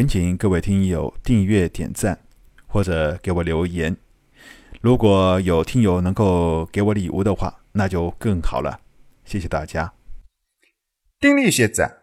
恳请各位听友订阅、点赞或者给我留言。如果有听友能够给我礼物的话，那就更好了。谢谢大家。丁力学长，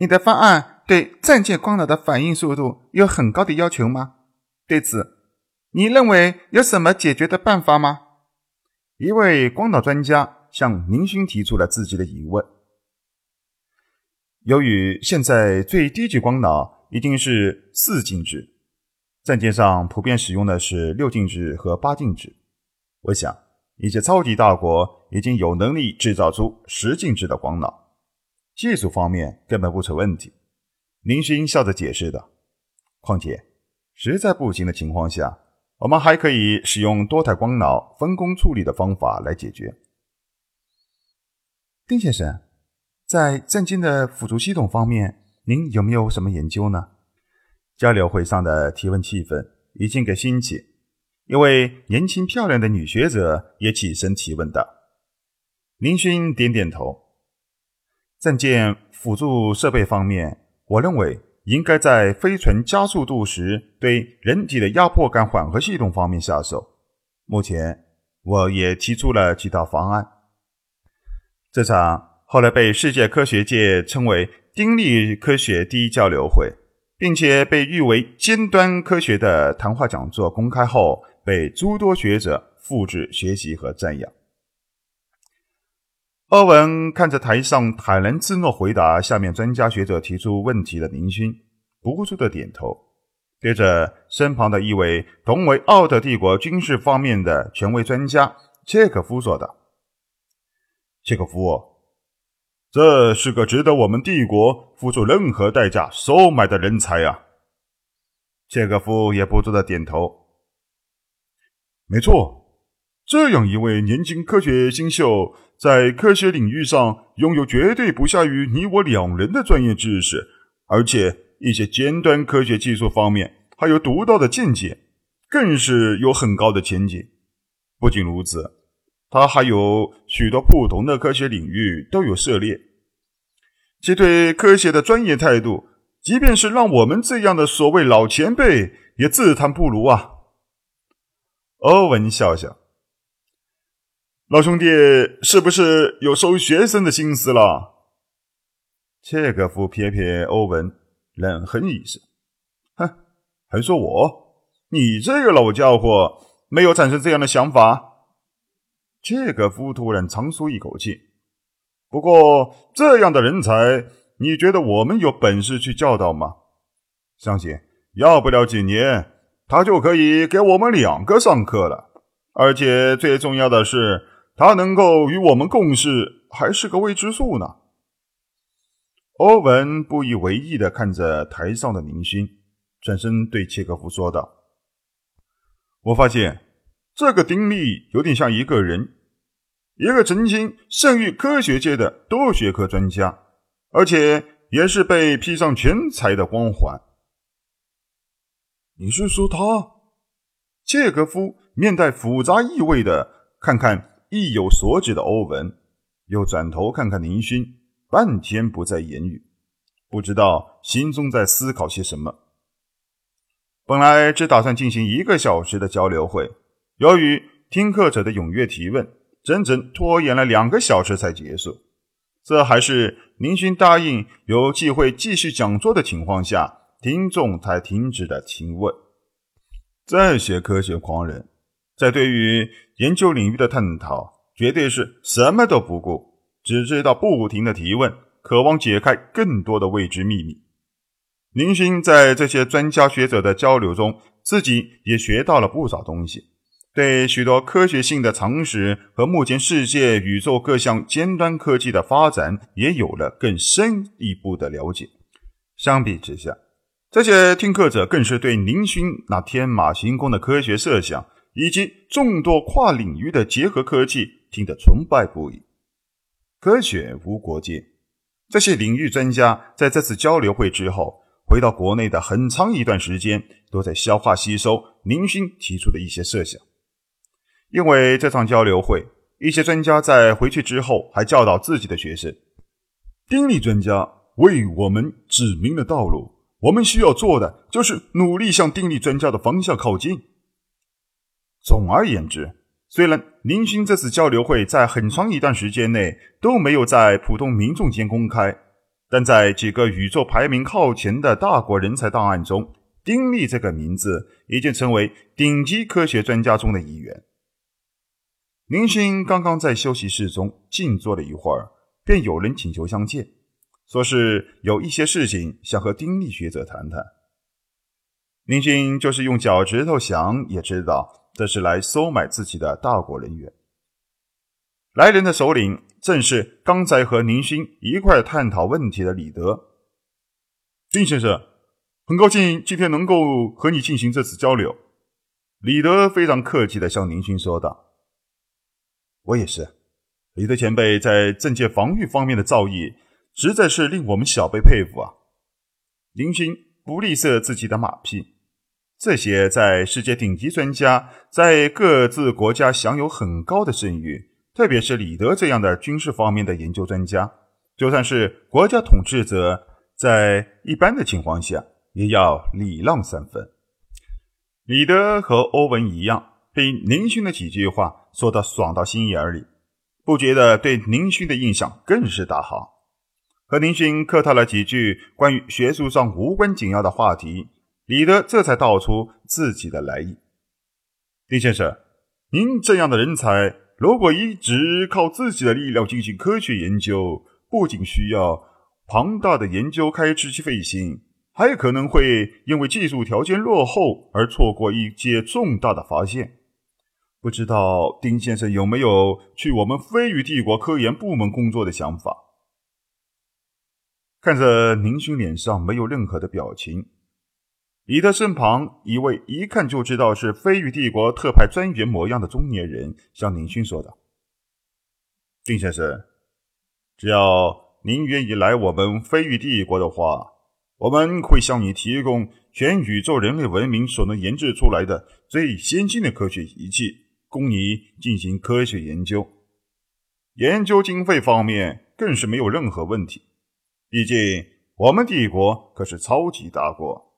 你的方案对暂借光脑的反应速度有很高的要求吗？对此，你认为有什么解决的办法吗？一位光脑专家向明勋提出了自己的疑问。由于现在最低级光脑已经是四进制，战舰上普遍使用的是六进制和八进制。我想，一些超级大国已经有能力制造出十进制的光脑，技术方面根本不成问题。林勋笑着解释道：“况且。”实在不行的情况下，我们还可以使用多台光脑分工处理的方法来解决。丁先生，在战舰的辅助系统方面，您有没有什么研究呢？交流会上的提问气氛已经给兴起，一位年轻漂亮的女学者也起身提问道。林勋点点头。战舰辅助设备方面，我认为。应该在飞船加速度时对人体的压迫感缓和系统方面下手。目前，我也提出了几套方案。这场后来被世界科学界称为“丁力科学第一交流会”，并且被誉为尖端科学的谈话讲座公开后，被诸多学者复制学习和赞扬。欧文看着台上坦然自若回答下面专家学者提出问题的林勋，不住的点头，对着身旁的一位同为奥特帝国军事方面的权威专家切克夫说道：“切克夫，这是个值得我们帝国付出任何代价收买的人才啊！”切可夫也不住的点头：“没错。”这样一位年轻科学新秀，在科学领域上拥有绝对不下于你我两人的专业知识，而且一些尖端科学技术方面还有独到的见解，更是有很高的前景。不仅如此，他还有许多不同的科学领域都有涉猎，其对科学的专业态度，即便是让我们这样的所谓老前辈也自叹不如啊。欧文笑笑。老兄弟，是不是有收学生的心思了？切格夫瞥瞥欧文，冷哼一声：“哼，还说我？你这个老家伙没有产生这样的想法？”切格夫突然长舒一口气。不过，这样的人才，你觉得我们有本事去教导吗？相信要不了几年，他就可以给我们两个上课了。而且最重要的是。他能够与我们共事，还是个未知数呢。欧文不以为意的看着台上的明星，转身对切格夫说道：“我发现这个丁力有点像一个人，一个曾经胜于科学界的多学科专家，而且也是被披上全才的光环。你是说他？”切格夫面带复杂意味的看看。意有所指的欧文，又转头看看林勋，半天不再言语，不知道心中在思考些什么。本来只打算进行一个小时的交流会，由于听课者的踊跃提问，整整拖延了两个小时才结束。这还是林勋答应有机会继续讲座的情况下，听众才停止的提问。这些科学狂人。在对于研究领域的探讨，绝对是什么都不顾，只知道不停的提问，渴望解开更多的未知秘密。林勋在这些专家学者的交流中，自己也学到了不少东西，对许多科学性的常识和目前世界宇宙各项尖端科技的发展，也有了更深一步的了解。相比之下，这些听课者更是对林勋那天马行空的科学设想。以及众多跨领域的结合科技，听得崇拜不已。科学无国界，这些领域专家在这次交流会之后，回到国内的很长一段时间，都在消化吸收林勋提出的一些设想。因为这场交流会，一些专家在回去之后还教导自己的学生：“丁力专家为我们指明了道路，我们需要做的就是努力向定力专家的方向靠近。总而言之，虽然林勋这次交流会在很长一段时间内都没有在普通民众间公开，但在几个宇宙排名靠前的大国人才档案中，丁力这个名字已经成为顶级科学专家中的一员。林勋刚刚在休息室中静坐了一会儿，便有人请求相见。说是有一些事情想和丁力学者谈谈。林勋就是用脚趾头想也知道，这是来收买自己的大国人员。来人的首领正是刚才和林勋一块探讨问题的李德。丁先生，很高兴今天能够和你进行这次交流。李德非常客气的向林勋说道：“我也是。”李德前辈在政界防御方面的造诣。实在是令我们小辈佩服啊！林勋不吝啬自己的马屁，这些在世界顶级专家，在各自国家享有很高的声誉，特别是李德这样的军事方面的研究专家，就算是国家统治者，在一般的情况下也要礼让三分。李德和欧文一样，被宁勋的几句话说得爽到心眼里，不觉得对宁勋的印象更是大好。和宁勋客套了几句关于学术上无关紧要的话题，李德这才道出自己的来意。丁先生，您这样的人才，如果一直靠自己的力量进行科学研究，不仅需要庞大的研究开支及费心，还可能会因为技术条件落后而错过一些重大的发现。不知道丁先生有没有去我们飞羽帝国科研部门工作的想法？看着宁勋脸上没有任何的表情，李德身旁一位一看就知道是飞羽帝国特派专员模样的中年人向宁勋说道：“丁先生，只要您愿意来我们飞羽帝国的话，我们会向你提供全宇宙人类文明所能研制出来的最先进的科学仪器，供你进行科学研究。研究经费方面更是没有任何问题。”毕竟，我们帝国可是超级大国，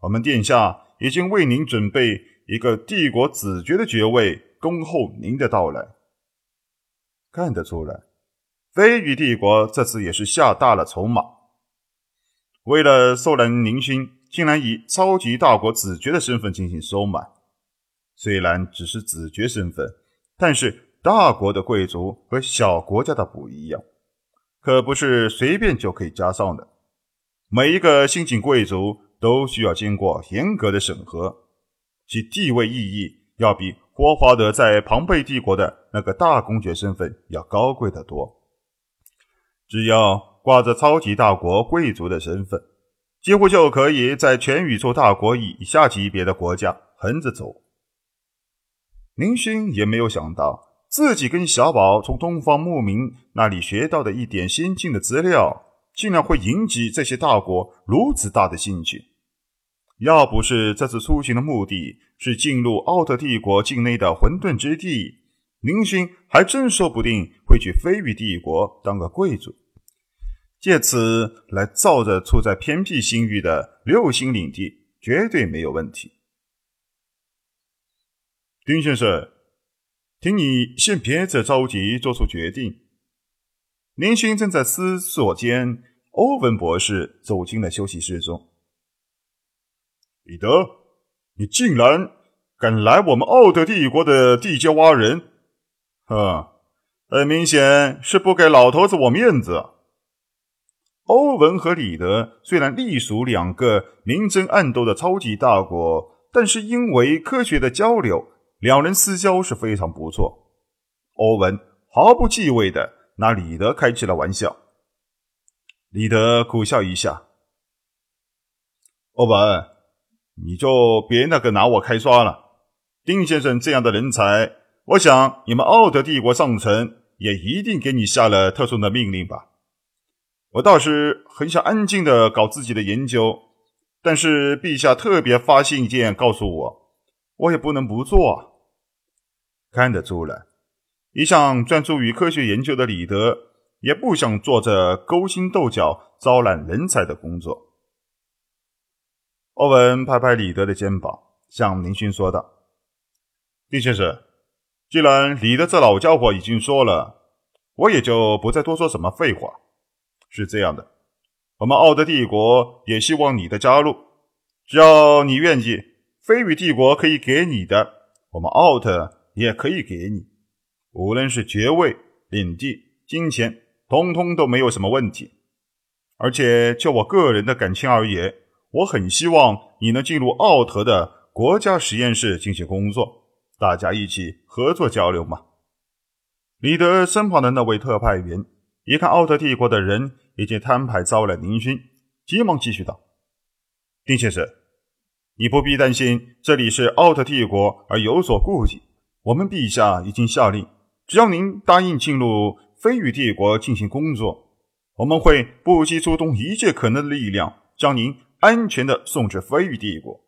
我们殿下已经为您准备一个帝国子爵的爵位，恭候您的到来。看得出来，飞羽帝国这次也是下大了筹码，为了收揽宁心，竟然以超级大国子爵的身份进行收买。虽然只是子爵身份，但是大国的贵族和小国家的不一样。可不是随便就可以加上的，每一个新晋贵族都需要经过严格的审核，其地位意义要比霍华德在庞贝帝国的那个大公爵身份要高贵得多。只要挂着超级大国贵族的身份，几乎就可以在全宇宙大国以下级别的国家横着走。林勋也没有想到。自己跟小宝从东方牧民那里学到的一点先进的资料，竟然会引起这些大国如此大的兴趣。要不是这次出行的目的是进入奥特帝国境内的混沌之地，林勋还真说不定会去飞羽帝国当个贵族，借此来造着处在偏僻星域的六星领地，绝对没有问题。丁先生。请你先别着急做出决定。林勋正在思索间，欧文博士走进了休息室中。彼得，你竟然敢来我们奥德帝国的地界挖人？哼，很明显是不给老头子我面子。欧文和李德虽然隶属两个明争暗斗的超级大国，但是因为科学的交流。两人私交是非常不错，欧文毫不忌讳的拿李德开起了玩笑。李德苦笑一下：“欧文，你就别那个拿我开刷了。丁先生这样的人才，我想你们奥德帝国上层也一定给你下了特殊的命令吧？我倒是很想安静的搞自己的研究，但是陛下特别发信件告诉我。”我也不能不做。看得出来，一向专注于科学研究的李德，也不想做这勾心斗角、招揽人才的工作。欧文拍拍李德的肩膀，向林勋说道：“丁先生，既然李德这老家伙已经说了，我也就不再多说什么废话。是这样的，我们奥德帝国也希望你的加入，只要你愿意，飞羽帝国可以给你的，我们奥特也可以给你，无论是爵位、领地、金钱，通通都没有什么问题。而且就我个人的感情而言。”我很希望你能进入奥特的国家实验室进行工作，大家一起合作交流嘛。李德身旁的那位特派员一看奥特帝国的人已经摊牌招来宁勋，急忙继续道：“丁先生，你不必担心，这里是奥特帝国而有所顾忌。我们陛下已经下令，只要您答应进入飞羽帝国进行工作，我们会不惜出动一切可能的力量将您。”安全的送至飞羽帝国。